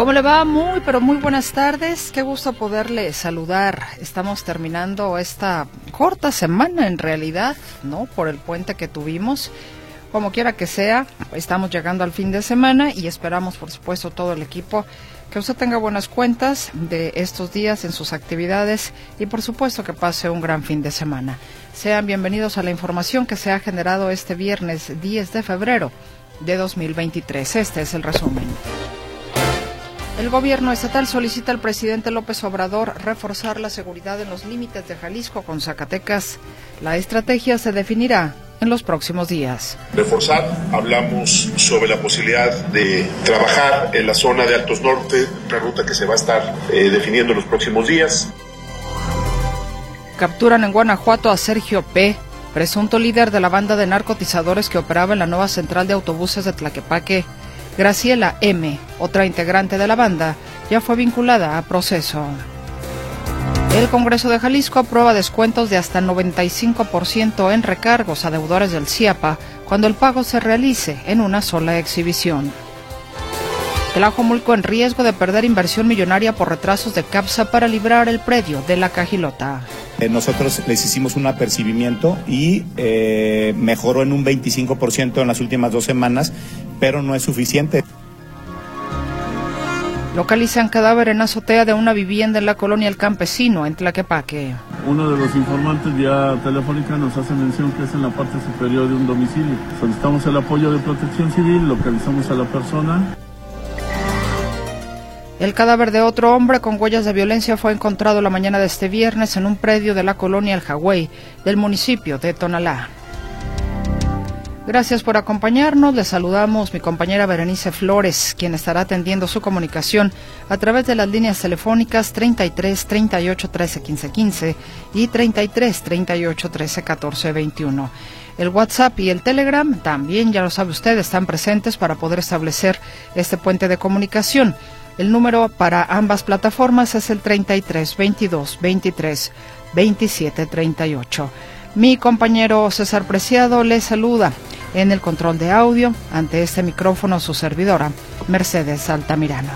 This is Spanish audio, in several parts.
¿Cómo le va? Muy, pero muy buenas tardes. Qué gusto poderle saludar. Estamos terminando esta corta semana en realidad, ¿no? Por el puente que tuvimos. Como quiera que sea, estamos llegando al fin de semana y esperamos, por supuesto, todo el equipo que usted tenga buenas cuentas de estos días en sus actividades y, por supuesto, que pase un gran fin de semana. Sean bienvenidos a la información que se ha generado este viernes 10 de febrero de 2023. Este es el resumen. El gobierno estatal solicita al presidente López Obrador reforzar la seguridad en los límites de Jalisco con Zacatecas. La estrategia se definirá en los próximos días. Reforzar, hablamos sobre la posibilidad de trabajar en la zona de Altos Norte, una ruta que se va a estar eh, definiendo en los próximos días. Capturan en Guanajuato a Sergio P., presunto líder de la banda de narcotizadores que operaba en la nueva central de autobuses de Tlaquepaque. Graciela M., otra integrante de la banda, ya fue vinculada a proceso. El Congreso de Jalisco aprueba descuentos de hasta 95% en recargos a deudores del CIAPA cuando el pago se realice en una sola exhibición. Tlajomulco en riesgo de perder inversión millonaria por retrasos de CAPSA para librar el predio de la Cajilota. Eh, nosotros les hicimos un apercibimiento y eh, mejoró en un 25% en las últimas dos semanas, pero no es suficiente. Localizan cadáver en azotea de una vivienda en la colonia El Campesino, en Tlaquepaque. Uno de los informantes vía telefónica nos hace mención que es en la parte superior de un domicilio. Solicitamos el apoyo de protección civil, localizamos a la persona. El cadáver de otro hombre con huellas de violencia fue encontrado la mañana de este viernes en un predio de la colonia El Hawái del municipio de Tonalá. Gracias por acompañarnos. Le saludamos mi compañera Berenice Flores, quien estará atendiendo su comunicación a través de las líneas telefónicas 33 38 13 15 15 y 33 38 13 14 21. El WhatsApp y el Telegram también, ya lo sabe usted, están presentes para poder establecer este puente de comunicación. El número para ambas plataformas es el 33 22 23 27 38. Mi compañero César Preciado le saluda en el control de audio ante este micrófono su servidora, Mercedes Altamirano.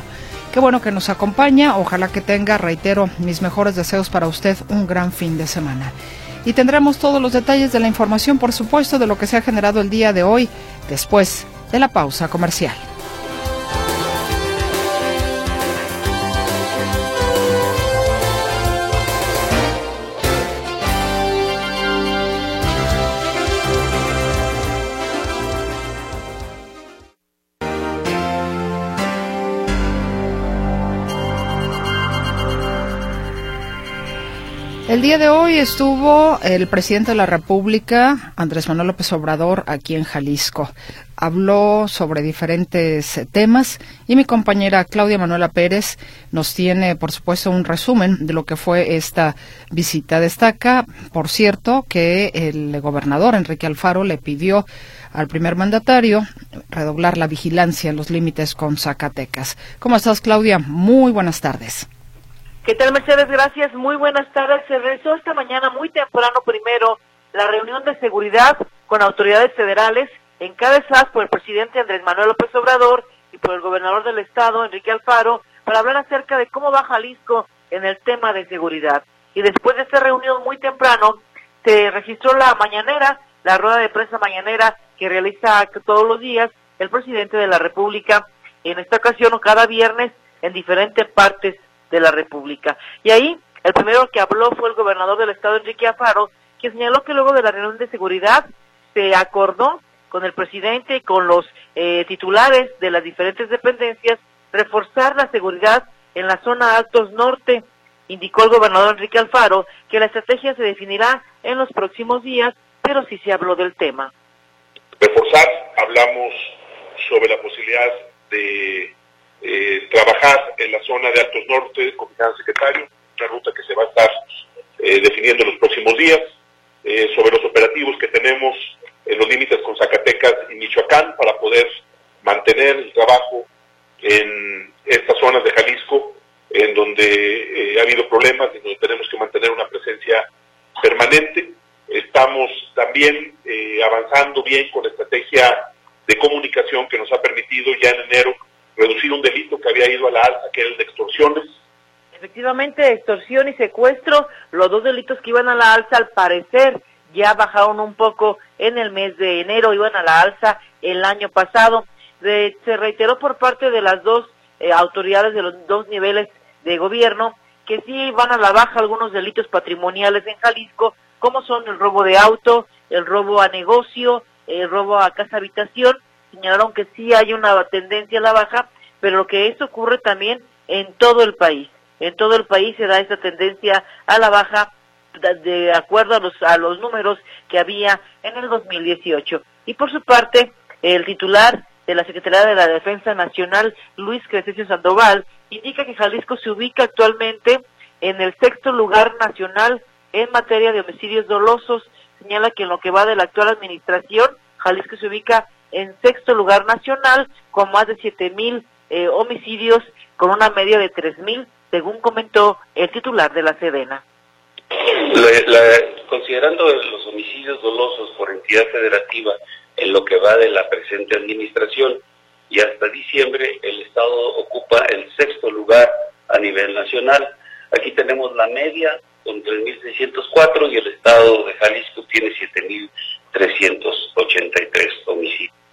Qué bueno que nos acompaña, ojalá que tenga, reitero, mis mejores deseos para usted un gran fin de semana. Y tendremos todos los detalles de la información, por supuesto, de lo que se ha generado el día de hoy, después de la pausa comercial. El día de hoy estuvo el presidente de la República, Andrés Manuel López Obrador, aquí en Jalisco. Habló sobre diferentes temas y mi compañera Claudia Manuela Pérez nos tiene, por supuesto, un resumen de lo que fue esta visita. Destaca, por cierto, que el gobernador Enrique Alfaro le pidió al primer mandatario redoblar la vigilancia en los límites con Zacatecas. ¿Cómo estás, Claudia? Muy buenas tardes. ¿Qué tal, Mercedes? Gracias. Muy buenas tardes. Se realizó esta mañana muy temprano primero la reunión de seguridad con autoridades federales encabezadas por el presidente Andrés Manuel López Obrador y por el gobernador del estado, Enrique Alfaro, para hablar acerca de cómo va Jalisco en el tema de seguridad. Y después de esta reunión muy temprano, se registró la mañanera, la rueda de prensa mañanera que realiza todos los días el presidente de la República, en esta ocasión cada viernes en diferentes partes de la República. Y ahí el primero que habló fue el gobernador del estado, Enrique Afaro, que señaló que luego de la reunión de seguridad se acordó con el presidente y con los eh, titulares de las diferentes dependencias reforzar la seguridad en la zona Altos Norte. Indicó el gobernador Enrique Alfaro que la estrategia se definirá en los próximos días, pero sí se habló del tema. Reforzar, hablamos sobre la posibilidad de eh, trabajar en la zona de Altos Norte con el secretario, una ruta que se va a estar eh, definiendo en los próximos días, eh, sobre los operativos que tenemos en los límites con Zacatecas y Michoacán para poder mantener el trabajo en estas zonas de Jalisco en donde eh, ha habido problemas y donde tenemos que mantener una presencia permanente. Estamos también avanzando bien con la estrategia de comunicación que nos ha permitido ya en enero reducir un delito que había ido a la alza, que era el de extorsiones. Efectivamente, extorsión y secuestro, los dos delitos que iban a la alza, al parecer ya bajaron un poco en el mes de enero, iban a la alza el año pasado. se reiteró por parte de las dos eh, autoridades de los dos niveles de gobierno que sí van a la baja algunos delitos patrimoniales en Jalisco, como son el robo de auto, el robo a negocio, el robo a casa habitación. Señalaron que sí hay una tendencia a la baja, pero que esto ocurre también en todo el país. En todo el país se da esa tendencia a la baja de acuerdo a los, a los números que había en el 2018. Y por su parte, el titular de la Secretaría de la Defensa Nacional, Luis Crescencio Sandoval, indica que Jalisco se ubica actualmente en el sexto lugar nacional en materia de homicidios dolosos. Señala que en lo que va de la actual administración, Jalisco se ubica en sexto lugar nacional con más de siete mil eh, homicidios con una media de tres mil, según comentó el titular de la Sedena. considerando los homicidios dolosos por entidad federativa en lo que va de la presente administración y hasta diciembre el Estado ocupa el sexto lugar a nivel nacional. Aquí tenemos la media con 3.604 y el Estado de Jalisco tiene 7.383 homicidios.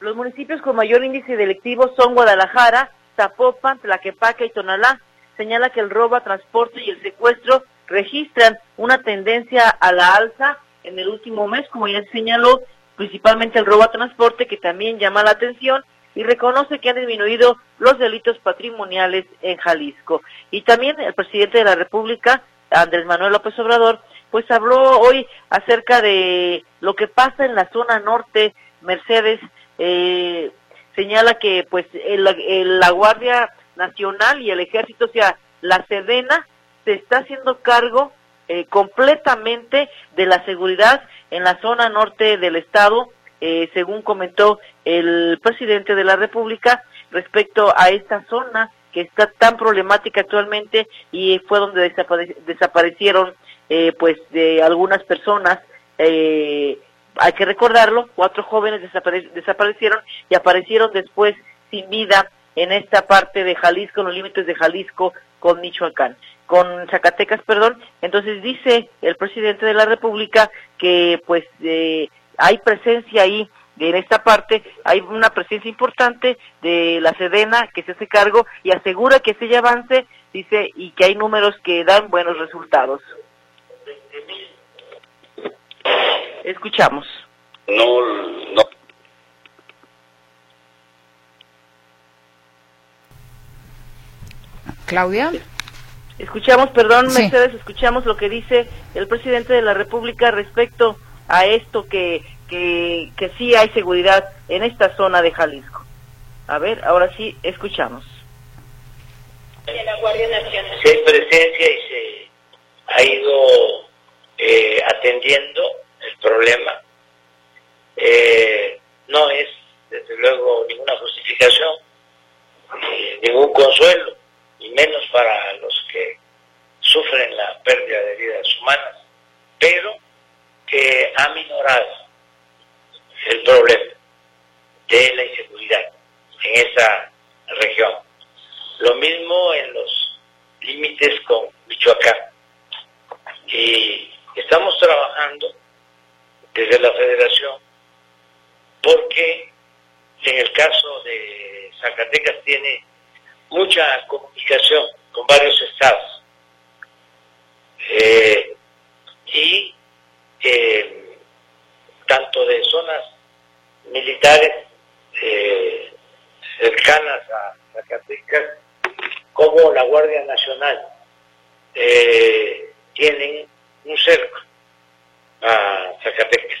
Los municipios con mayor índice delictivo son Guadalajara, Zapopan, Tlaquepaque y Tonalá. Señala que el robo a transporte y el secuestro registran una tendencia a la alza en el último mes, como ya señaló, principalmente el robo a transporte, que también llama la atención, y reconoce que han disminuido los delitos patrimoniales en Jalisco. Y también el presidente de la República, Andrés Manuel López Obrador, pues habló hoy acerca de lo que pasa en la zona norte. Mercedes eh, señala que pues la Guardia Nacional y el Ejército, o sea, la Sedena, se está haciendo cargo eh, completamente de la seguridad en la zona norte del estado, eh, según comentó el presidente de la República respecto a esta zona que está tan problemática actualmente y fue donde desaparecieron eh, pues de algunas personas hay que recordarlo cuatro jóvenes desaparecieron y aparecieron después sin vida en esta parte de Jalisco, en los límites de Jalisco con Michoacán con Zacatecas, perdón. Entonces dice el presidente de la República que pues eh, hay presencia ahí en esta parte, hay una presencia importante de la Sedena que se hace cargo y asegura que ese avance, dice, y que hay números que dan buenos resultados. Escuchamos. No, no. Claudia. Escuchamos, perdón, Mercedes, escuchamos lo que dice el presidente de la República respecto a esto que, que, que sí hay seguridad en esta zona de Jalisco. A ver, ahora sí, escuchamos. la Guardia Nacional. Se presencia y se ha ido eh, atendiendo problema. Eh, no es, desde luego, ninguna justificación, ningún consuelo y menos para los que sufren la pérdida de vidas humanas, pero que ha minorado el problema de la inseguridad en esa región. Lo mismo en los límites con Michoacán. Y estamos trabajando desde la federación porque en el caso de Zacatecas tiene mucha comunicación con varios estados. Eh, y eh, tanto de zonas militares eh, cercanas a Zacatecas como la Guardia Nacional tienen un cerco a Zacatecas.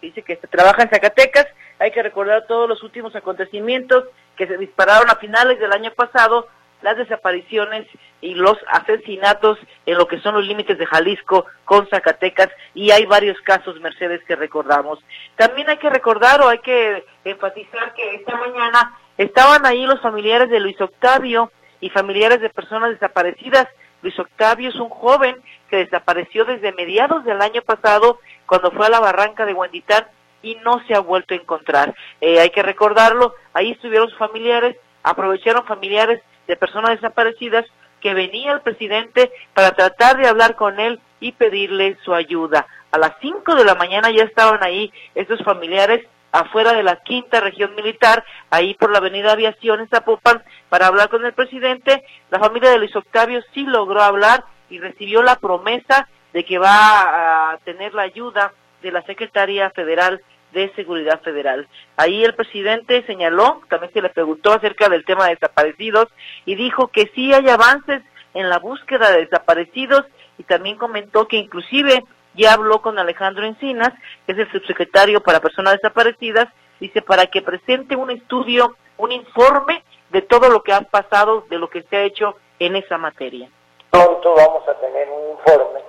dice que trabaja en Zacatecas, hay que recordar todos los últimos acontecimientos que se dispararon a finales del año pasado las desapariciones y los asesinatos en lo que son los límites de Jalisco con Zacatecas y hay varios casos, Mercedes, que recordamos. También hay que recordar o hay que enfatizar que esta mañana estaban ahí los familiares de Luis Octavio y familiares de personas desaparecidas. Luis Octavio es un joven que desapareció desde mediados del año pasado cuando fue a la barranca de Huenditán y no se ha vuelto a encontrar. Eh, hay que recordarlo, ahí estuvieron sus familiares, aprovecharon familiares de personas desaparecidas que venía el presidente para tratar de hablar con él y pedirle su ayuda. A las 5 de la mañana ya estaban ahí estos familiares afuera de la quinta región militar, ahí por la avenida Aviación en Zapopan, para hablar con el presidente. La familia de Luis Octavio sí logró hablar y recibió la promesa de que va a tener la ayuda de la Secretaría Federal de Seguridad Federal. Ahí el presidente señaló, también se le preguntó acerca del tema de desaparecidos y dijo que sí hay avances en la búsqueda de desaparecidos y también comentó que inclusive ya habló con Alejandro Encinas, es el subsecretario para personas desaparecidas, dice para que presente un estudio, un informe de todo lo que ha pasado, de lo que se ha hecho en esa materia. Pronto vamos a tener un informe,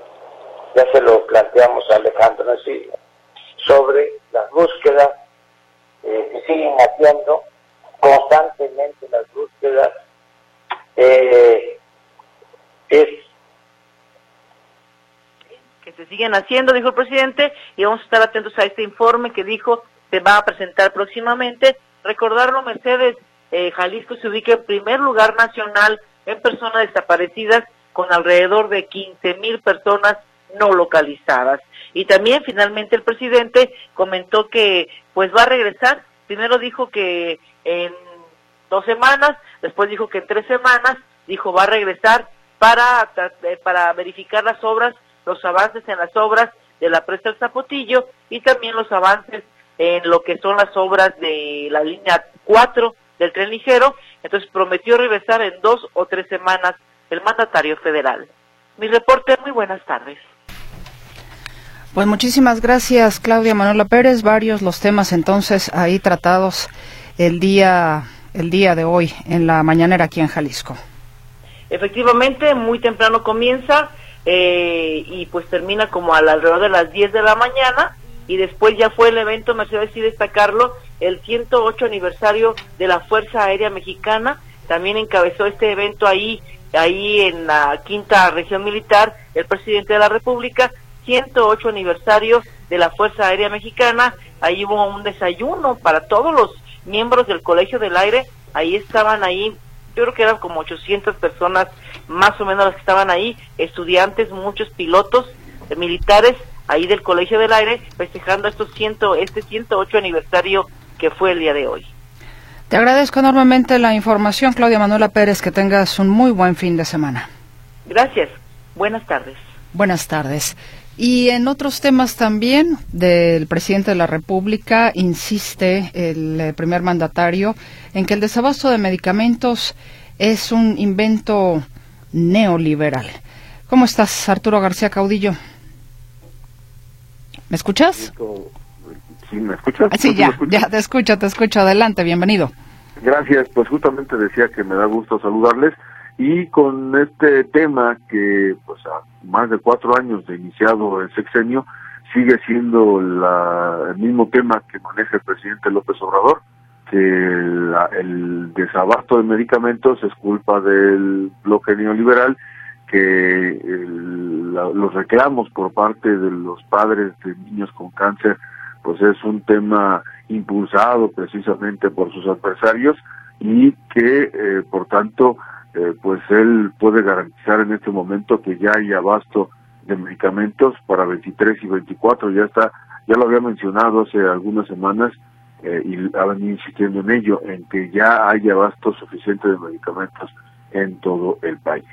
ya se lo planteamos a Alejandro Encinas, sobre las búsquedas eh, que siguen haciendo constantemente las búsquedas. Eh, es se siguen haciendo, dijo el presidente, y vamos a estar atentos a este informe que dijo se va a presentar próximamente. Recordarlo, Mercedes, eh, Jalisco se ubica en primer lugar nacional en personas desaparecidas con alrededor de 15 mil personas no localizadas. Y también finalmente el presidente comentó que pues va a regresar. Primero dijo que en dos semanas, después dijo que en tres semanas, dijo va a regresar para, eh, para verificar las obras, los avances en las obras de la presa del Zapotillo y también los avances en lo que son las obras de la línea 4 del tren ligero. Entonces prometió regresar en dos o tres semanas el mandatario federal. Mi reporte, muy buenas tardes. Pues muchísimas gracias, Claudia Manuela Pérez. Varios los temas entonces ahí tratados el día, el día de hoy en la mañanera aquí en Jalisco. Efectivamente, muy temprano comienza eh, y pues termina como alrededor de las 10 de la mañana y después ya fue el evento, Mercedes y destacarlo, el 108 aniversario de la Fuerza Aérea Mexicana. También encabezó este evento ahí, ahí en la quinta región militar, el presidente de la República 108 aniversario de la Fuerza Aérea Mexicana. Ahí hubo un desayuno para todos los miembros del Colegio del Aire. Ahí estaban ahí, yo creo que eran como 800 personas más o menos las que estaban ahí, estudiantes, muchos pilotos eh, militares ahí del Colegio del Aire festejando estos ciento, este 108 aniversario que fue el día de hoy. Te agradezco enormemente la información, Claudia Manuela Pérez, que tengas un muy buen fin de semana. Gracias. Buenas tardes. Buenas tardes. Y en otros temas también del presidente de la República insiste el eh, primer mandatario en que el desabasto de medicamentos es un invento neoliberal. ¿Cómo estás, Arturo García Caudillo? ¿Me escuchas? Sí, ¿me escuchas? Ah, sí, ya, ya te escucho, te escucho. Adelante, bienvenido. Gracias, pues justamente decía que me da gusto saludarles y con este tema que pues a más de cuatro años de iniciado el sexenio sigue siendo el mismo tema que maneja el presidente López Obrador que el desabasto de medicamentos es culpa del bloque neoliberal que los reclamos por parte de los padres de niños con cáncer pues es un tema impulsado precisamente por sus adversarios y que eh, por tanto eh, pues él puede garantizar en este momento que ya hay abasto de medicamentos para 23 y 24, ya está, ya lo había mencionado hace algunas semanas eh, y ha insistiendo en ello, en que ya hay abasto suficiente de medicamentos en todo el país.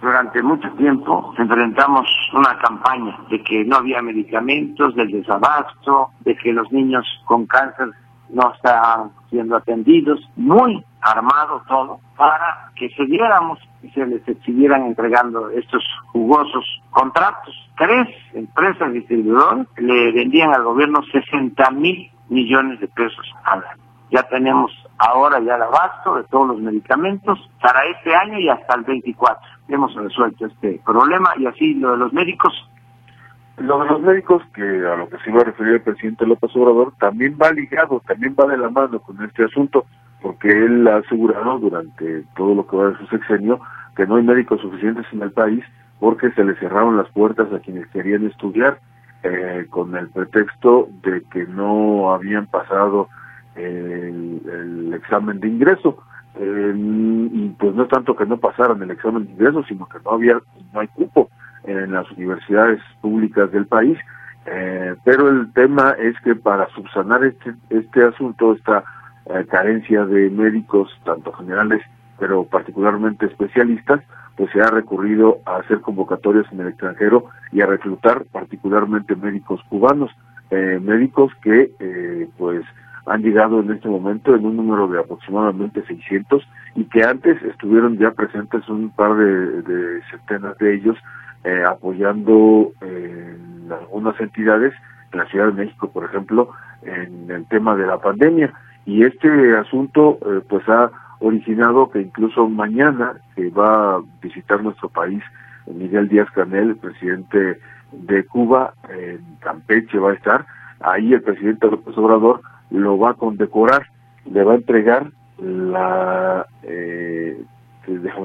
Durante mucho tiempo enfrentamos una campaña de que no había medicamentos, del desabasto, de que los niños con cáncer no estaban siendo atendidos, muy armado todo para que se diéramos y se les siguieran entregando estos jugosos contratos. Tres empresas distribuidoras le vendían al gobierno 60 mil millones de pesos al año. Ya tenemos ahora ya el abasto de todos los medicamentos para este año y hasta el 24. Hemos resuelto este problema y así lo de los médicos. Lo de los médicos, que a lo que se iba a referir el presidente López Obrador, también va ligado, también va de la mano con este asunto, porque él ha asegurado durante todo lo que va de su sexenio que no hay médicos suficientes en el país porque se le cerraron las puertas a quienes querían estudiar eh, con el pretexto de que no habían pasado el, examen de ingreso. y pues no tanto que no pasaran el examen de ingreso, sino que no había, no hay cupo en las universidades públicas del país. Eh, pero el tema es que para subsanar este, este asunto, esta eh, carencia de médicos, tanto generales, pero particularmente especialistas, pues se ha recurrido a hacer convocatorias en el extranjero y a reclutar particularmente médicos cubanos, eh, médicos que eh, pues han llegado en este momento en un número de aproximadamente 600 y que antes estuvieron ya presentes un par de, centenas de ellos eh, apoyando en algunas entidades en la Ciudad de México, por ejemplo, en el tema de la pandemia. Y este asunto pues ha originado que incluso mañana que va a visitar nuestro país Miguel Díaz Canel, el presidente de Cuba, en Campeche va a estar, ahí el presidente López Obrador lo va a condecorar, le va a entregar la, eh,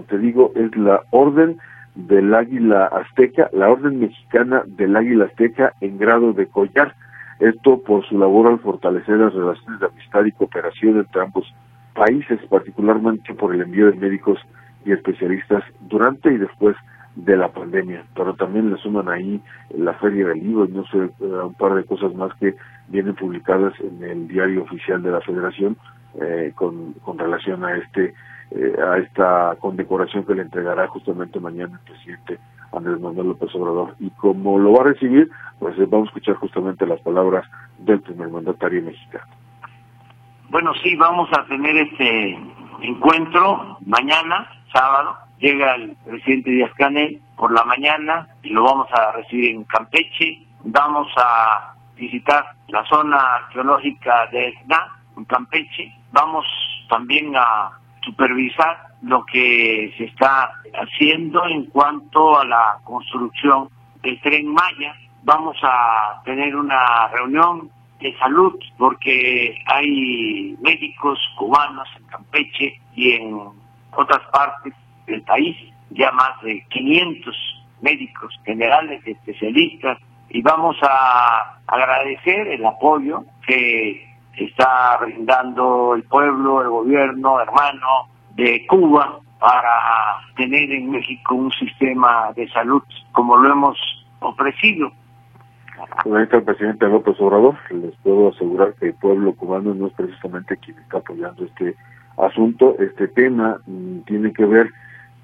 te digo, es la orden del Águila Azteca, la orden mexicana del Águila Azteca en grado de collar. Esto por su labor al fortalecer las relaciones de amistad y cooperación entre ambos países, particularmente por el envío de médicos y especialistas durante y después de la pandemia, pero también le suman ahí la Feria del Libro y no sé, eh, un par de cosas más que vienen publicadas en el diario oficial de la Federación eh, con, con relación a este eh, a esta condecoración que le entregará justamente mañana el presidente Andrés Manuel López Obrador. Y como lo va a recibir, pues vamos a escuchar justamente las palabras del primer mandatario mexicano. Bueno, sí, vamos a tener este encuentro mañana, sábado. Llega el presidente Díaz Canel por la mañana y lo vamos a recibir en Campeche. Vamos a visitar la zona arqueológica de Esna, en Campeche. Vamos también a supervisar lo que se está haciendo en cuanto a la construcción del tren Maya. Vamos a tener una reunión de salud, porque hay médicos cubanos en Campeche y en otras partes del país, ya más de 500 médicos generales, especialistas, y vamos a agradecer el apoyo que está brindando el pueblo, el gobierno hermano de Cuba para tener en México un sistema de salud como lo hemos ofrecido Ahorita el presidente López Obrador, les puedo asegurar que el pueblo cubano no es precisamente quien está apoyando este asunto. Este tema mm, tiene que ver,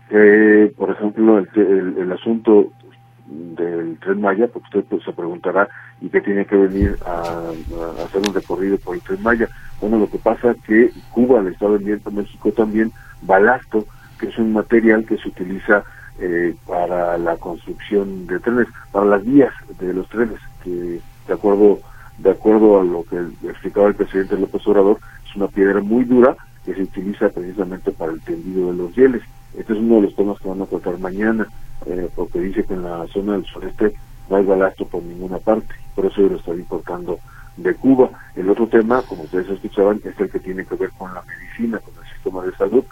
eh, por ejemplo, el, el, asunto del Tren Maya, porque usted pues, se preguntará, ¿y qué tiene que venir a, hacer un recorrido por el Tren Maya? Bueno, lo que pasa es que Cuba le está vendiendo a México también balasto, que es un material que se utiliza eh, para la construcción de trenes, para las vías de los trenes, que de acuerdo de acuerdo a lo que explicaba el presidente López Obrador, es una piedra muy dura que se utiliza precisamente para el tendido de los rieles. Este es uno de los temas que van a tratar mañana, eh, porque dice que en la zona del sureste no hay balasto por ninguna parte, por eso lo están importando de Cuba. El otro tema, como ustedes escuchaban, es el que tiene que ver con la medicina, con el sistema de salud,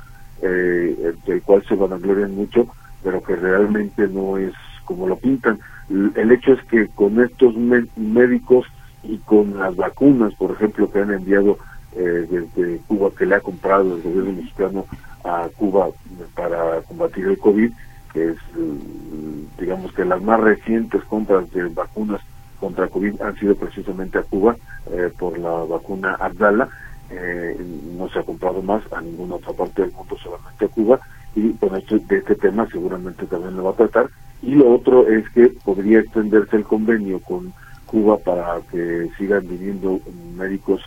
eh, del cual se van a gloriar mucho, pero que realmente no es como lo pintan. El hecho es que con estos médicos y con las vacunas, por ejemplo, que han enviado eh, desde Cuba, que le ha comprado el gobierno mexicano a Cuba para combatir el COVID, es, mm, digamos que las más recientes compras de vacunas contra COVID han sido precisamente a Cuba eh, por la vacuna Abdala. Eh, no se ha comprado más a ninguna otra parte del mundo, solamente a Cuba y con esto, de este tema seguramente también lo va a tratar. Y lo otro es que podría extenderse el convenio con Cuba para que sigan viniendo médicos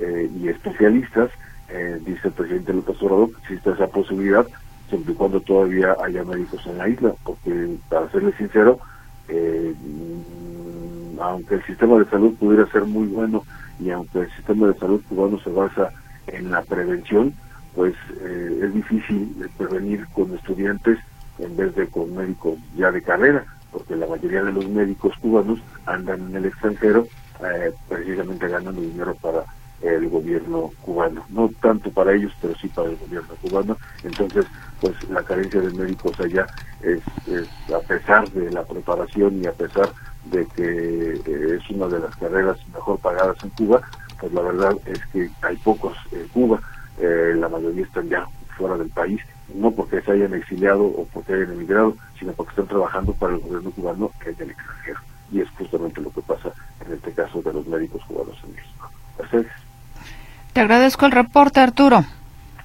eh, y especialistas, eh, dice el presidente López Obrador, que existe esa posibilidad, siempre y cuando todavía haya médicos en la isla, porque para serle sincero, eh, mm, aunque el sistema de salud pudiera ser muy bueno y aunque el sistema de salud cubano se basa en la prevención, pues eh, es difícil prevenir con estudiantes en vez de con médicos ya de carrera, porque la mayoría de los médicos cubanos andan en el extranjero eh, precisamente ganando dinero para el gobierno cubano, no tanto para ellos, pero sí para el gobierno cubano. Entonces, pues la carencia de médicos allá es, a pesar de la preparación y a pesar de que eh, es una de las carreras mejor pagadas en Cuba, pues la verdad es que hay pocos en Cuba, eh, la mayoría están ya fuera del país, no porque se hayan exiliado o porque hayan emigrado, sino porque están trabajando para el gobierno cubano que es extranjero. Y es justamente lo que pasa en este caso de los médicos cubanos en México. Te agradezco el reporte, Arturo.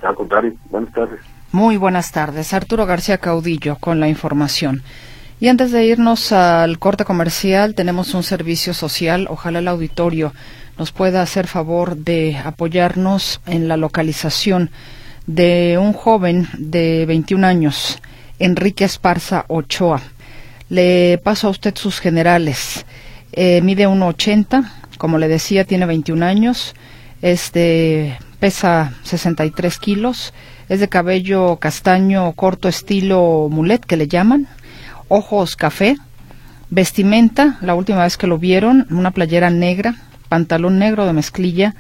Al contrario, buenas tardes. Muy buenas tardes. Arturo García Caudillo con la información. Y antes de irnos al corte comercial, tenemos un servicio social. Ojalá el auditorio nos pueda hacer favor de apoyarnos en la localización de un joven de 21 años, Enrique Esparza Ochoa. Le paso a usted sus generales. Eh, mide 1,80, como le decía, tiene 21 años este pesa 63 kilos, es de cabello castaño corto estilo mulet que le llaman, ojos café, vestimenta, la última vez que lo vieron, una playera negra, pantalón negro de mezclilla,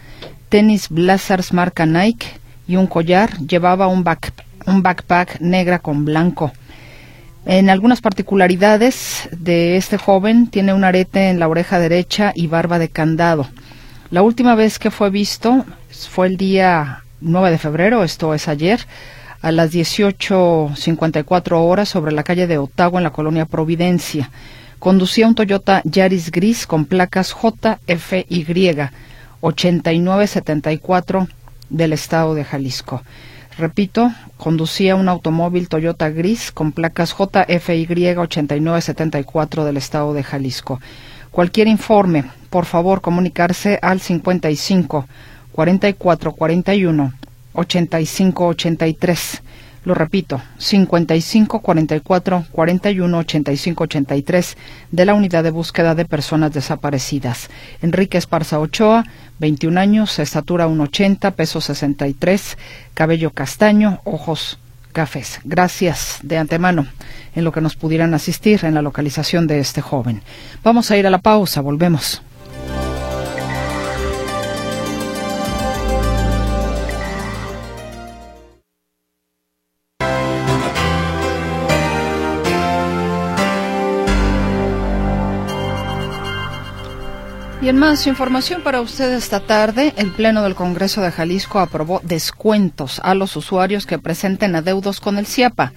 tenis Blazers marca Nike y un collar, llevaba un, un backpack negra con blanco. En algunas particularidades de este joven, tiene un arete en la oreja derecha y barba de candado. La última vez que fue visto fue el día 9 de febrero, esto es ayer, a las 18.54 horas sobre la calle de Ottawa en la colonia Providencia. Conducía un Toyota Yaris gris con placas JFY 8974 del estado de Jalisco. Repito, conducía un automóvil Toyota gris con placas JFY 8974 del estado de Jalisco. Cualquier informe, por favor, comunicarse al 55 44 41 85 83. Lo repito, 55 44 41 85 83 de la Unidad de Búsqueda de Personas Desaparecidas. Enrique Esparza Ochoa, 21 años, estatura 1,80, peso 63, cabello castaño, ojos cafés. Gracias de antemano en lo que nos pudieran asistir en la localización de este joven. Vamos a ir a la pausa, volvemos. Y en más información para usted esta tarde, el Pleno del Congreso de Jalisco aprobó descuentos a los usuarios que presenten adeudos con el CIAPA.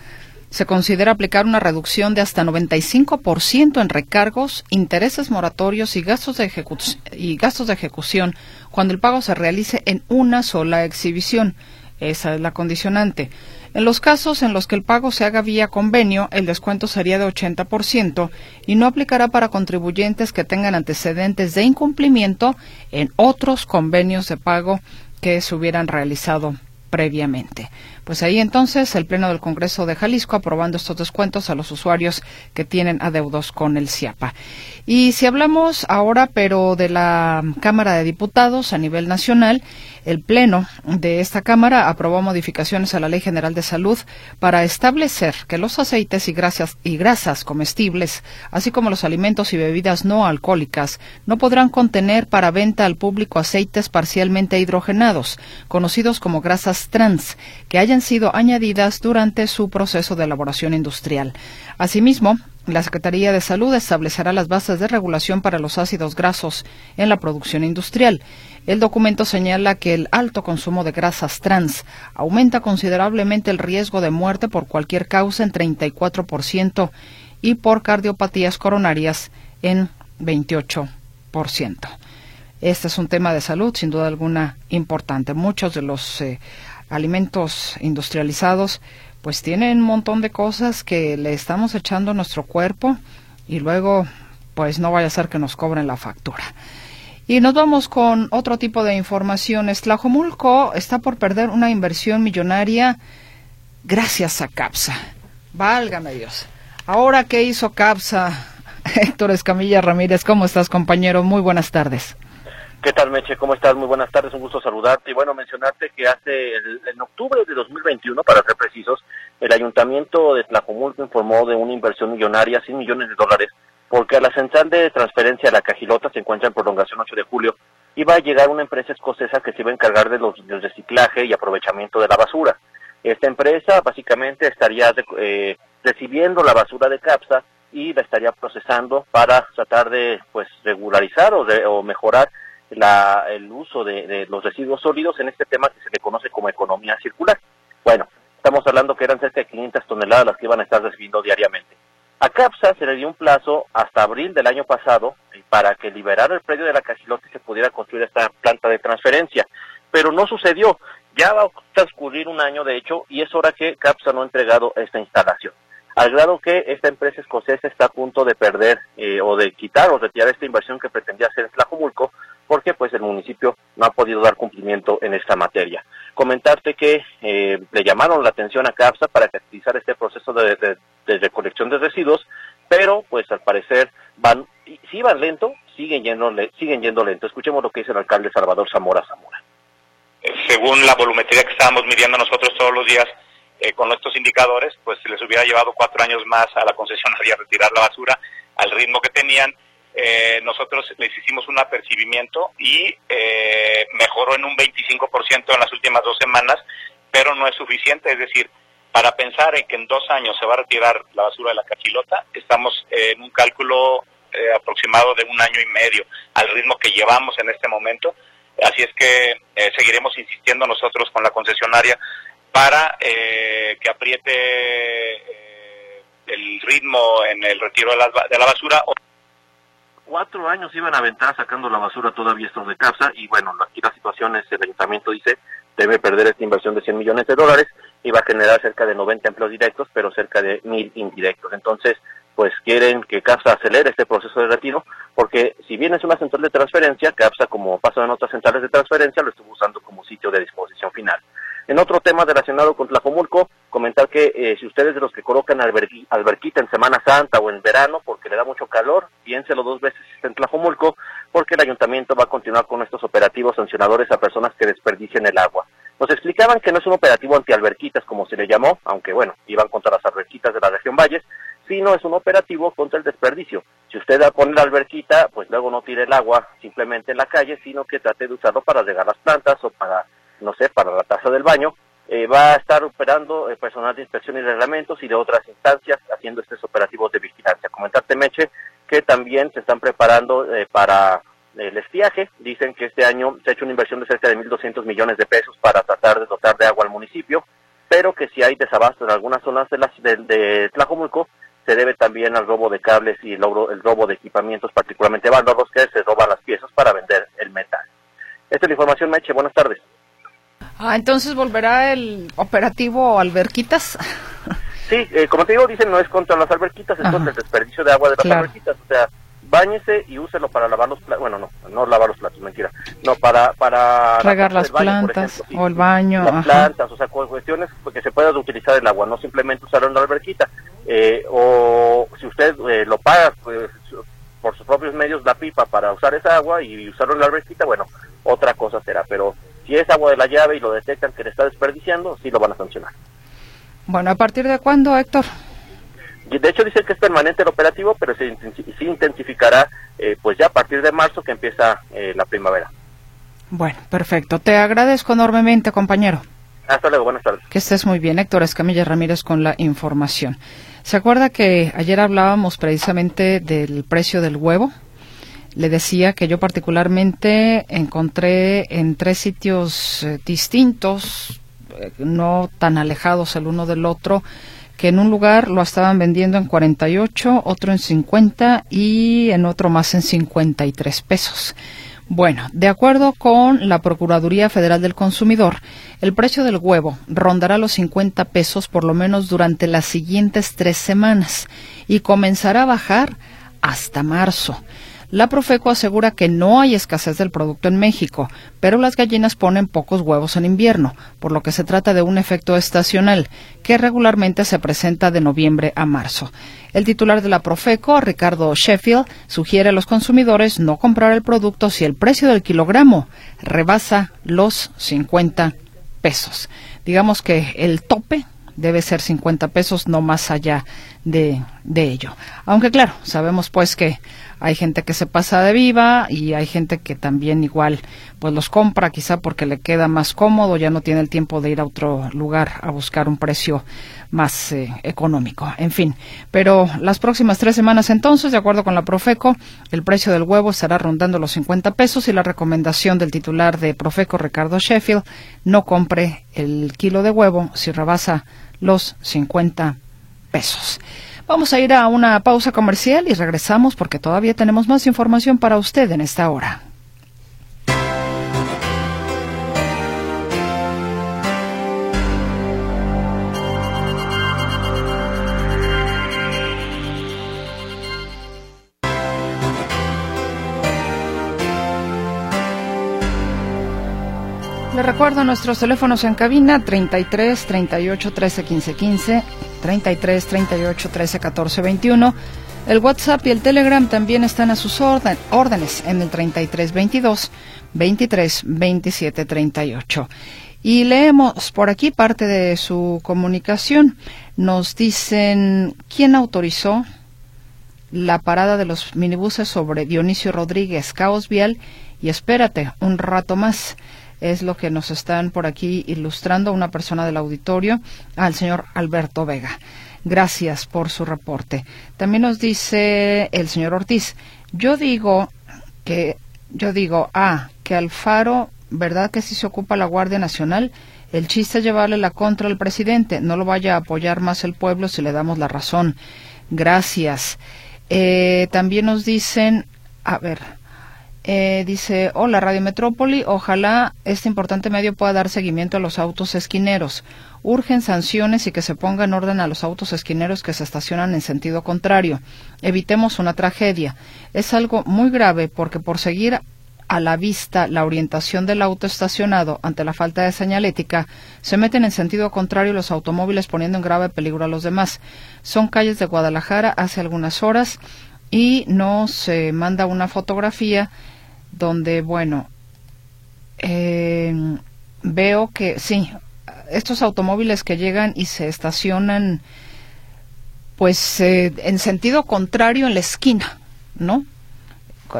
Se considera aplicar una reducción de hasta 95% en recargos, intereses moratorios y gastos, de y gastos de ejecución cuando el pago se realice en una sola exhibición. Esa es la condicionante. En los casos en los que el pago se haga vía convenio, el descuento sería de 80% y no aplicará para contribuyentes que tengan antecedentes de incumplimiento en otros convenios de pago que se hubieran realizado previamente. Pues ahí entonces el Pleno del Congreso de Jalisco aprobando estos descuentos a los usuarios que tienen adeudos con el CIAPA. Y si hablamos ahora, pero de la Cámara de Diputados a nivel nacional, el Pleno de esta Cámara aprobó modificaciones a la Ley General de Salud para establecer que los aceites y grasas, comestibles, así como los alimentos y bebidas no alcohólicas, no podrán contener para venta al público aceites parcialmente hidrogenados, conocidos como grasas trans, que hayan sido añadidas durante su proceso de elaboración industrial. Asimismo, la Secretaría de Salud establecerá las bases de regulación para los ácidos grasos en la producción industrial. El documento señala que el alto consumo de grasas trans aumenta considerablemente el riesgo de muerte por cualquier causa en 34% y por cardiopatías coronarias en 28%. Este es un tema de salud, sin duda alguna, importante. Muchos de los eh, alimentos industrializados pues tienen un montón de cosas que le estamos echando a nuestro cuerpo y luego pues no vaya a ser que nos cobren la factura. Y nos vamos con otro tipo de informaciones. Tlajomulco está por perder una inversión millonaria gracias a CAPSA. Válgame Dios. Ahora, ¿qué hizo CAPSA? Héctor Escamilla Ramírez, ¿cómo estás, compañero? Muy buenas tardes. ¿Qué tal, Meche? ¿Cómo estás? Muy buenas tardes, un gusto saludarte. Y bueno, mencionarte que hace, en octubre de 2021, para ser precisos, el Ayuntamiento de Tlajomulco informó de una inversión millonaria, 100 millones de dólares, porque a la central de transferencia de la Cajilota se encuentra en prolongación 8 de julio, iba a llegar una empresa escocesa que se iba a encargar de los, del reciclaje y aprovechamiento de la basura. Esta empresa básicamente estaría eh, recibiendo la basura de CAPSA y la estaría procesando para tratar de pues regularizar o, de, o mejorar la, el uso de, los residuos sólidos en este tema que se le conoce como economía circular. Bueno, estamos hablando que eran cerca de 500 toneladas las que iban a estar recibiendo diariamente. A CAPSA se le dio un plazo hasta abril del año pasado eh, para que liberara el predio de la Cajilote y se pudiera construir esta planta de transferencia, pero no sucedió. Ya va a transcurrir un año, de hecho, y es hora que CAPSA no ha entregado esta instalación al grado que esta empresa escocesa está a punto de perder eh, o de quitar o retirar esta inversión que pretendía hacer en Tlajomulco porque pues el municipio no ha podido dar cumplimiento en esta materia. Comentarte que eh, le llamaron la atención a CAPSA para caracterizar este proceso de, recolección de residuos, pero pues al parecer van, si van lento, siguen yendo, siguen yendo lento. Escuchemos lo que dice el alcalde Salvador Zamora Zamora. Según la volumetría que estamos midiendo nosotros todos los días, eh, con estos indicadores, pues les hubiera llevado cuatro años más a la concesionaria retirar la basura al ritmo que tenían. Eh, nosotros les hicimos un apercibimiento y eh, mejoró en un 25% en las últimas dos semanas, pero no es suficiente. Es decir, para pensar en que en dos años se va a retirar la basura de la cachilota, estamos en un cálculo aproximado de un año y medio al ritmo que llevamos en este momento. Así es que seguiremos insistiendo nosotros con la concesionaria para eh, que apriete eh, el ritmo en el retiro de la, de la basura. Cuatro años iban a aventar sacando la basura todavía estos de CAPSA y bueno, aquí la situación es, el ayuntamiento dice, debe perder esta inversión de 100 millones de dólares y va a generar cerca de 90 empleos directos, pero cerca de mil indirectos. Entonces, pues quieren que CAPSA acelere este proceso de retiro, porque si bien es una central de transferencia, CAPSA, como pasa en otras centrales de transferencia, lo estuvo usando como sitio de disposición final. En otro tema relacionado con Tlajomulco, comentar que eh, si ustedes de los que colocan alberquita en Semana Santa o en verano, porque le da mucho calor, piénselo dos veces en Tlajomulco, porque el ayuntamiento va a continuar con estos operativos sancionadores a personas que desperdicien el agua. Nos explicaban que no es un operativo anti-alberquitas, como se le llamó, aunque bueno, iban contra las alberquitas de la región Valles, sino es un operativo contra el desperdicio. Si usted pone la alberquita, pues luego no tire el agua simplemente en la calle, sino que trate de usarlo para regar las plantas o para no sé, para la taza del baño, eh, va a estar operando el personal de inspección y reglamentos y de otras instancias haciendo estos operativos de vigilancia. Comentarte, Meche, que también se están preparando eh, para el estiaje. Dicen que este año se ha hecho una inversión de cerca de 1.200 millones de pesos para tratar de dotar de agua al municipio, pero que si hay desabasto en algunas zonas de, de, de Tlajomulco, se debe también al robo de cables y el el robo de equipamientos, particularmente válvulas, que se roban las piezas para vender el metal. Esta es la información, Meche. Buenas tardes. Ah, entonces volverá el operativo alberquitas. Sí, eh, como te digo, dicen no es contra las alberquitas, es contra el desperdicio de agua de las alberquitas. O sea, bañese y úselo para lavar los platos. Bueno, no, no lavar los platos, mentira. No, para. para Regar las plantas o el baño. Las plantas, o sea, cuestiones que se pueda utilizar el agua, no simplemente usarlo en la alberquita. Eh, o si usted eh, lo paga pues, por sus propios medios, la pipa para usar esa agua y usarlo en la alberquita, bueno, otra cosa será. Pero si es agua de la llave y lo detectan que le está desperdiciando, sí lo van a sancionar. Bueno, ¿a partir de cuándo, Héctor? De hecho, dice que es permanente el operativo, pero se, intensificará eh, pues ya a partir de marzo que empieza eh, la primavera. Bueno, perfecto. Te agradezco enormemente, compañero. Hasta luego, buenas tardes. Que estés muy bien, Héctor Escamilla Ramírez, con la información. ¿Se acuerda que ayer hablábamos precisamente del precio del huevo? Le decía que yo particularmente encontré en tres sitios eh, distintos, eh, no tan alejados el uno del otro, que en un lugar lo estaban vendiendo en 48, otro en 50 y en otro más en 53 pesos. Bueno, de acuerdo con la Procuraduría Federal del Consumidor, el precio del huevo rondará los 50 pesos por lo menos durante las siguientes tres semanas y comenzará a bajar hasta marzo. La Profeco asegura que no hay escasez del producto en México, pero las gallinas ponen pocos huevos en invierno, por lo que se trata de un efecto estacional que regularmente se presenta de noviembre a marzo. El titular de la Profeco, Ricardo Sheffield, sugiere a los consumidores no comprar el producto si el precio del kilogramo rebasa los 50 pesos. Digamos que el tope debe ser 50 pesos, no más allá de, ello. Aunque claro, sabemos pues que hay gente que se pasa de viva y hay gente que también igual pues los compra quizá porque le queda más cómodo, ya no tiene el tiempo de ir a otro lugar a buscar un precio más eh, económico. En fin, pero las próximas tres semanas entonces, de acuerdo con la Profeco, el precio del huevo estará rondando los 50 pesos y la recomendación del titular de Profeco, Ricardo Sheffield, no compre el kilo de huevo si rebasa los 50 pesos. Vamos a ir a una pausa comercial y regresamos porque todavía tenemos más información para usted en esta hora. Le recuerdo nuestros teléfonos en cabina 33 38 13 15 15, 33 38 13 14 21. El WhatsApp y el Telegram también están a sus órdenes en el 33 22 23 27 38. Y leemos por aquí parte de su comunicación. Nos dicen quién autorizó la parada de los minibuses sobre Dionisio Rodríguez, caos vial y espérate un rato más es lo que nos están por aquí ilustrando una persona del auditorio, al señor Alberto Vega. Gracias por su reporte. También nos dice el señor Ortiz, yo digo que, yo digo, ah, que Alfaro, ¿verdad que si se ocupa la Guardia Nacional? El chiste es llevarle la contra al presidente. No lo vaya a apoyar más el pueblo si le damos la razón. Gracias. Eh, también nos dicen, a ver, eh, dice, hola Radio Metrópoli, ojalá este importante medio pueda dar seguimiento a los autos esquineros. Urgen sanciones y que se ponga en orden a los autos esquineros que se estacionan en sentido contrario. Evitemos una tragedia. Es algo muy grave porque por seguir a la vista la orientación del auto estacionado ante la falta de señalética, se meten en sentido contrario los automóviles poniendo en grave peligro a los demás. Son calles de Guadalajara hace algunas horas y nos manda una fotografía donde, bueno, eh, veo que sí, estos automóviles que llegan y se estacionan, pues eh, en sentido contrario en la esquina, ¿no?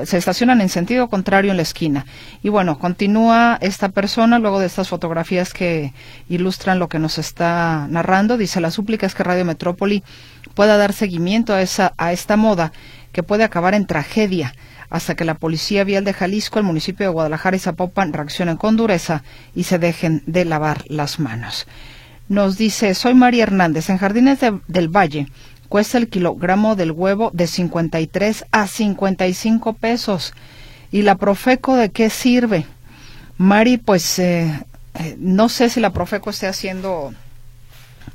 Se estacionan en sentido contrario en la esquina. Y bueno, continúa esta persona luego de estas fotografías que ilustran lo que nos está narrando. Dice, la súplica es que Radio Metrópoli pueda dar seguimiento a, esa, a esta moda que puede acabar en tragedia hasta que la Policía Vial de Jalisco, el municipio de Guadalajara y Zapopan reaccionen con dureza y se dejen de lavar las manos. Nos dice, soy María Hernández, en Jardines del Valle cuesta el kilogramo del huevo de 53 a 55 pesos. ¿Y la Profeco de qué sirve? Mari, pues eh, eh, no sé si la Profeco esté haciendo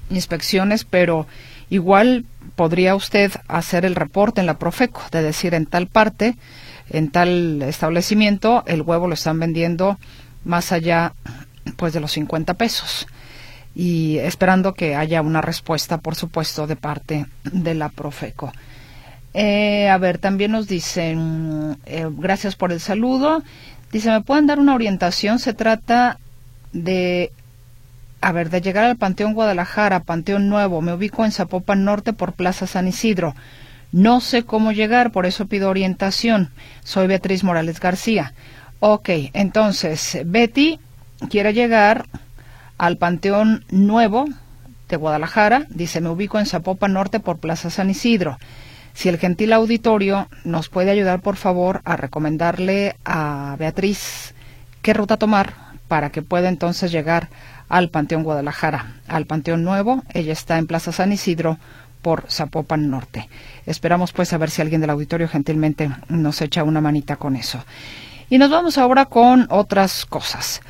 inspecciones, pero igual podría usted hacer el reporte en la Profeco, de decir en tal parte en tal establecimiento el huevo lo están vendiendo más allá pues de los 50 pesos y esperando que haya una respuesta por supuesto de parte de la Profeco. Eh, a ver, también nos dicen, eh, gracias por el saludo. Dice, ¿me pueden dar una orientación? Se trata de, a ver, de llegar al Panteón Guadalajara, Panteón Nuevo. Me ubico en Zapopan Norte por Plaza San Isidro. No sé cómo llegar, por eso pido orientación. Soy Beatriz Morales García. Ok, entonces, Betty quiere llegar al Panteón Nuevo de Guadalajara. Dice, me ubico en Zapopan Norte por Plaza San Isidro. Si el gentil auditorio nos puede ayudar, por favor, a recomendarle a Beatriz qué ruta tomar para que pueda entonces llegar al Panteón Guadalajara, al Panteón Nuevo. Ella está en Plaza San Isidro por Zapopan Norte. Esperamos pues a ver si alguien del auditorio gentilmente nos echa una manita con eso. Y nos vamos ahora con otras cosas.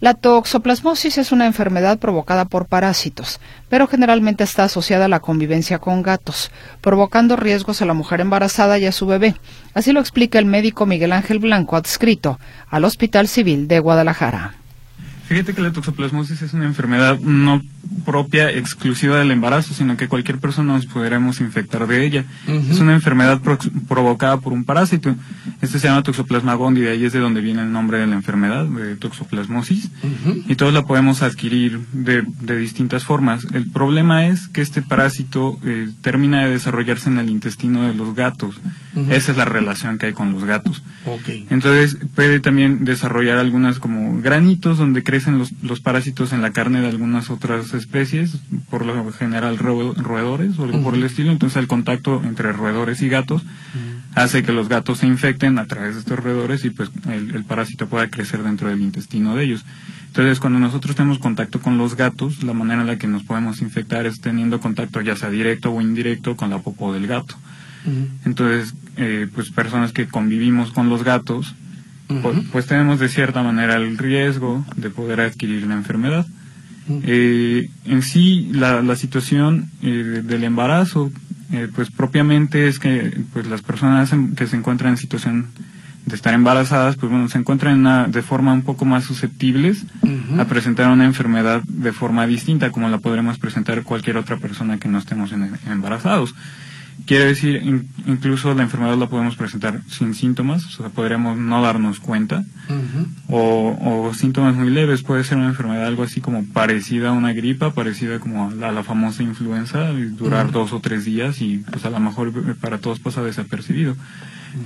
La toxoplasmosis es una enfermedad provocada por parásitos, pero generalmente está asociada a la convivencia con gatos, provocando riesgos a la mujer embarazada y a su bebé. Así lo explica el médico Miguel Ángel Blanco, adscrito al Hospital Civil de Guadalajara. Fíjate que la toxoplasmosis es una enfermedad no propia, exclusiva del embarazo, sino que cualquier persona nos podremos infectar de ella. Es una enfermedad provocada por un parásito. Este se llama Toxoplasma gondii, de ahí es de donde viene el nombre de la enfermedad, de toxoplasmosis. Y todos la podemos adquirir de, distintas formas. El problema es que este parásito eh, termina de desarrollarse en el intestino de los gatos. Esa es la relación que hay con los gatos. Entonces puede también desarrollar algunas como granitos donde crecen los, los parásitos en la carne de algunas otras especies, por lo general roedores o algo por el estilo. Entonces el contacto entre roedores y gatos hace que los gatos se infecten a través de estos roedores y pues el, parásito pueda crecer dentro del intestino de ellos. Entonces cuando nosotros tenemos contacto con los gatos, la manera en la que nos podemos infectar es teniendo contacto ya sea directo o indirecto con la popó del gato. Entonces, eh, pues personas que convivimos con los gatos, pues, pues, tenemos de cierta manera el riesgo de poder adquirir la enfermedad. Eh, en sí, la, la situación eh, del embarazo, eh, pues propiamente es que pues las personas que se encuentran en situación de estar embarazadas, pues bueno, se encuentran de forma un poco más susceptibles a presentar una enfermedad de forma distinta, como la podremos presentar cualquier otra persona que no estemos embarazados. Quiere decir, incluso la enfermedad la podemos presentar sin síntomas, o sea, podríamos no darnos cuenta, o, síntomas muy leves, puede ser una enfermedad algo así como parecida a una gripa, parecida como a la, famosa influenza, y durar dos o tres días y pues a lo mejor para todos pasa desapercibido.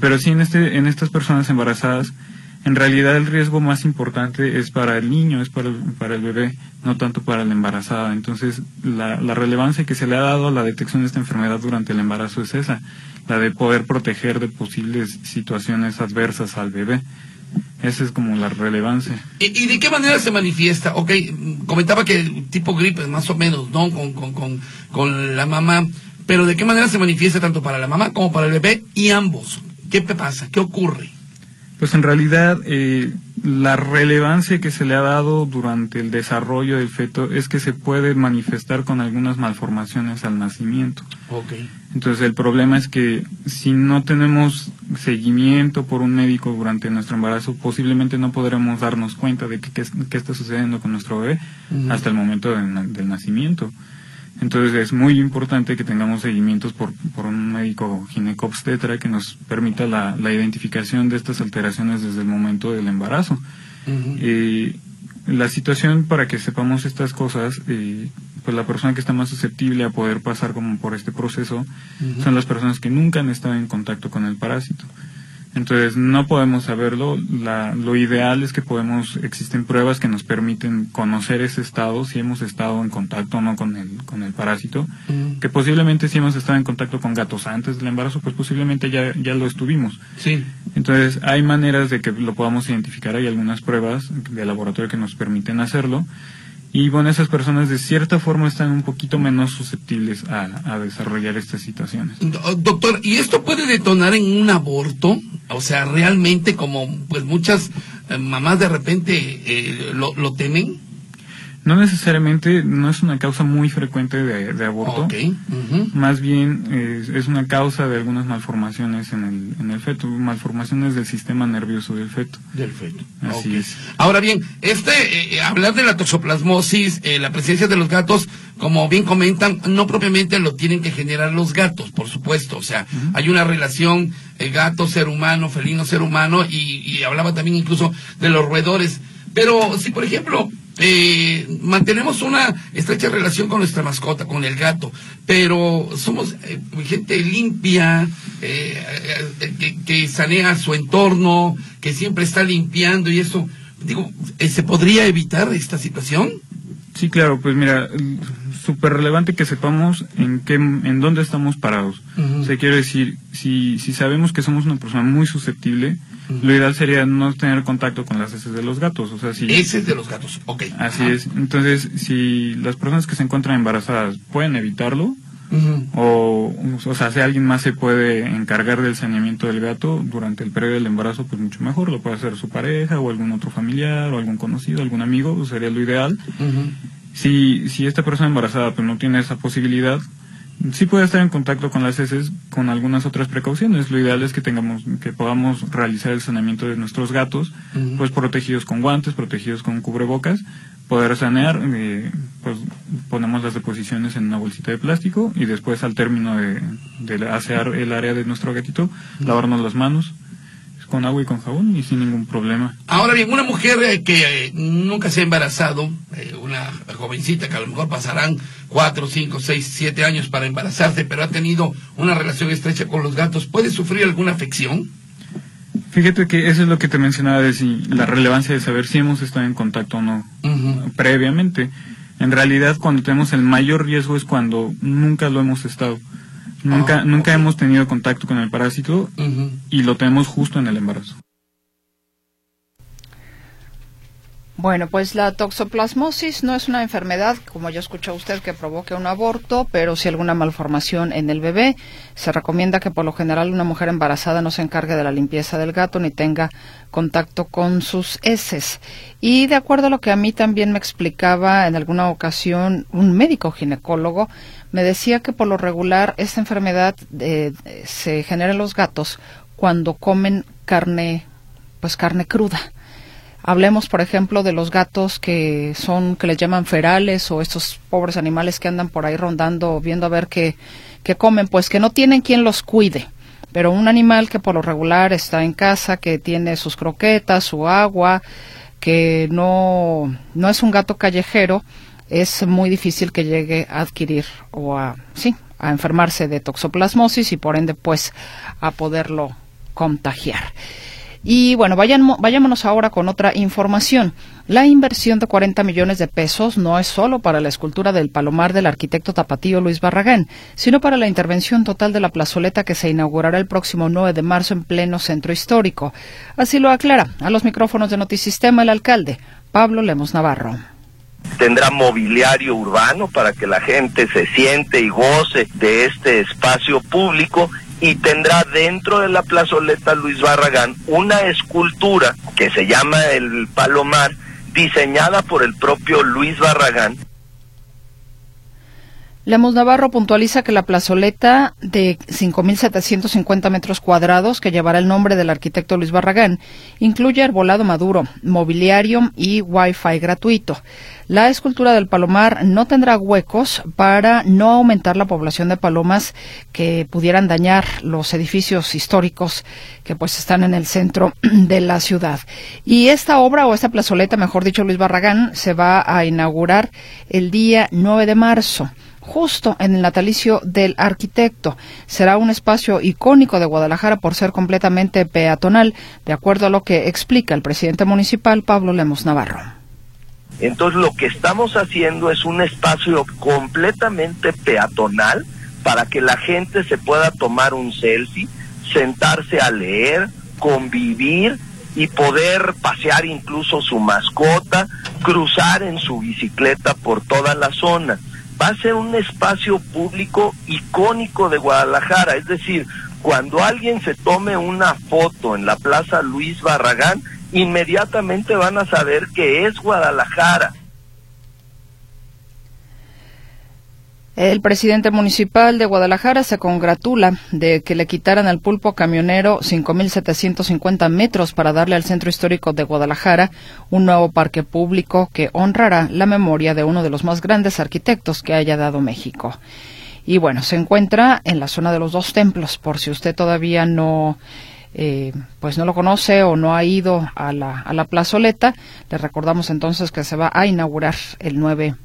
Pero sí en, este, en estas personas embarazadas, en realidad el riesgo más importante es para el niño, es para el, para el bebé, no tanto para la embarazada. Entonces, la, la, relevancia que se le ha dado a la detección de esta enfermedad durante el embarazo es esa, la de poder proteger de posibles situaciones adversas al bebé. Esa es como la relevancia. ¿Y, de qué manera se manifiesta? Ok, comentaba que tipo gripe, más o menos, ¿no? Con, con, con, con la mamá. Pero ¿de qué manera se manifiesta tanto para la mamá como para el bebé y ambos? ¿Qué pasa? ¿Qué ocurre? Pues en realidad eh, la relevancia que se le ha dado durante el desarrollo del feto es que se puede manifestar con algunas malformaciones al nacimiento. Okay. Entonces el problema es que si no tenemos seguimiento por un médico durante nuestro embarazo, posiblemente no podremos darnos cuenta de qué, está sucediendo con nuestro bebé hasta el momento del nacimiento. Entonces es muy importante que tengamos seguimientos por, por un médico ginecobstetra que nos permita la, la, identificación de estas alteraciones desde el momento del embarazo. Eh, la situación para que sepamos estas cosas, eh, pues la persona que está más susceptible a poder pasar como por este proceso son las personas que nunca han estado en contacto con el parásito. Entonces no podemos saberlo. La, lo ideal es que podemos, existen pruebas que nos permiten conocer ese estado, si hemos estado en contacto o no con el, con el parásito, mm. que posiblemente si hemos estado en contacto con gatos antes del embarazo, pues posiblemente ya, ya lo estuvimos. Sí. Entonces hay maneras de que lo podamos identificar, hay algunas pruebas de laboratorio que nos permiten hacerlo. Y bueno, esas personas de cierta forma están un poquito menos susceptibles a, desarrollar estas situaciones. Doctor, ¿y esto puede detonar en un aborto? O sea, realmente como pues muchas eh, mamás de repente eh, lo, lo temen. No necesariamente, no es una causa muy frecuente de, aborto. Más bien es una causa de algunas malformaciones en el, en el feto, malformaciones del sistema nervioso del feto. Del feto. Así es. Ahora bien, este, eh, hablar de la toxoplasmosis, eh, la presencia de los gatos, como bien comentan, no propiamente lo tienen que generar los gatos, por supuesto. O sea, hay una relación eh, gato-ser humano, felino-ser humano, y, y hablaba también incluso de los roedores. Pero si, por ejemplo, eh, mantenemos una estrecha relación con nuestra mascota, con el gato, pero somos eh, gente limpia, eh, que, que, sanea su entorno, que siempre está limpiando y eso, digo, ¿se podría evitar esta situación? Sí, claro, pues mira, súper relevante que sepamos en qué, en dónde estamos parados. O sea, quiero decir, si, si sabemos que somos una persona muy susceptible, lo ideal sería no tener contacto con las heces de los gatos. O sea, si... Heces de los gatos, ok. Así es. Entonces, si las personas que se encuentran embarazadas pueden evitarlo, o, o sea, si alguien más se puede encargar del saneamiento del gato durante el periodo del embarazo, pues mucho mejor. Lo puede hacer su pareja o algún otro familiar o algún conocido, algún amigo, sería lo ideal. Si, si esta persona embarazada pues no tiene esa posibilidad, sí puede estar en contacto con las heces con algunas otras precauciones. Lo ideal es que tengamos, que podamos realizar el saneamiento de nuestros gatos, pues protegidos con guantes, protegidos con cubrebocas, poder sanear, eh, pues ponemos las deposiciones en una bolsita de plástico y después al término de, de asear el área de nuestro gatito, lavarnos las manos con agua y con jabón y sin ningún problema. Ahora bien, una mujer eh, que eh, nunca se ha embarazado, eh, una jovencita que a lo mejor pasarán cuatro, cinco, seis, siete años para embarazarse, pero ha tenido una relación estrecha con los gatos, ¿puede sufrir alguna afección? Fíjate que eso es lo que te mencionaba de si la relevancia de saber si hemos estado en contacto o no previamente. En realidad, cuando tenemos el mayor riesgo es cuando nunca lo hemos estado. Nunca, Ah, nunca hemos tenido contacto con el parásito y lo tenemos justo en el embarazo. Bueno, pues la toxoplasmosis no es una enfermedad, como ya escuchó usted, que provoque un aborto, pero sí alguna malformación en el bebé. Se recomienda que por lo general una mujer embarazada no se encargue de la limpieza del gato ni tenga contacto con sus heces. Y de acuerdo a lo que a mí también me explicaba en alguna ocasión un médico ginecólogo, me decía que por lo regular esta enfermedad eh, se genera en los gatos cuando comen carne, pues carne cruda. Hablemos, por ejemplo, de los gatos que son, que les llaman ferales o estos pobres animales que andan por ahí rondando, viendo a ver qué, comen, pues que no tienen quien los cuide. Pero un animal que por lo regular está en casa, que tiene sus croquetas, su agua, que no, no es un gato callejero, es muy difícil que llegue a adquirir o a, sí, a enfermarse de toxoplasmosis y por ende pues a poderlo contagiar. Y bueno, vayan, vayámonos ahora con otra información. La inversión de 40 millones de pesos no es solo para la escultura del palomar del arquitecto tapatío Luis Barragán, sino para la intervención total de la plazoleta que se inaugurará el próximo 9 de marzo en pleno centro histórico. Así lo aclara a los micrófonos de Notisistema el alcalde, Pablo Lemos Navarro tendrá mobiliario urbano para que la gente se siente y goce de este espacio público y tendrá dentro de la plazoleta Luis Barragán una escultura que se llama el Palomar, diseñada por el propio Luis Barragán. Lemos Navarro puntualiza que la plazoleta de 5.750 metros cuadrados, que llevará el nombre del arquitecto Luis Barragán, incluye arbolado maduro, mobiliario y wifi gratuito. La escultura del palomar no tendrá huecos para no aumentar la población de palomas que pudieran dañar los edificios históricos que pues están en el centro de la ciudad. Y esta obra o esta plazoleta, mejor dicho Luis Barragán, se va a inaugurar el día 9 de marzo justo en el natalicio del arquitecto. Será un espacio icónico de Guadalajara por ser completamente peatonal, de acuerdo a lo que explica el presidente municipal Pablo Lemos Navarro. Entonces lo que estamos haciendo es un espacio completamente peatonal para que la gente se pueda tomar un selfie, sentarse a leer, convivir y poder pasear incluso su mascota, cruzar en su bicicleta por toda la zona va a ser un espacio público icónico de Guadalajara, es decir, cuando alguien se tome una foto en la Plaza Luis Barragán, inmediatamente van a saber que es Guadalajara. El presidente municipal de Guadalajara se congratula de que le quitaran al pulpo camionero 5.750 metros para darle al centro histórico de Guadalajara un nuevo parque público que honrará la memoria de uno de los más grandes arquitectos que haya dado México. Y bueno, se encuentra en la zona de los dos templos, por si usted todavía no eh, pues no lo conoce o no ha ido a la, a la plazoleta, le recordamos entonces que se va a inaugurar el 9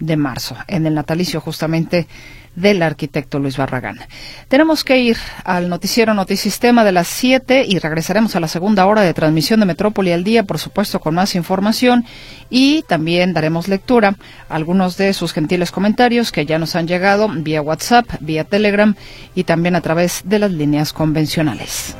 de marzo, en el natalicio justamente del arquitecto Luis Barragán. Tenemos que ir al noticiero Notisistema de las 7 y regresaremos a la segunda hora de transmisión de Metrópoli al día, por supuesto, con más información y también daremos lectura a algunos de sus gentiles comentarios que ya nos han llegado vía WhatsApp, vía Telegram y también a través de las líneas convencionales.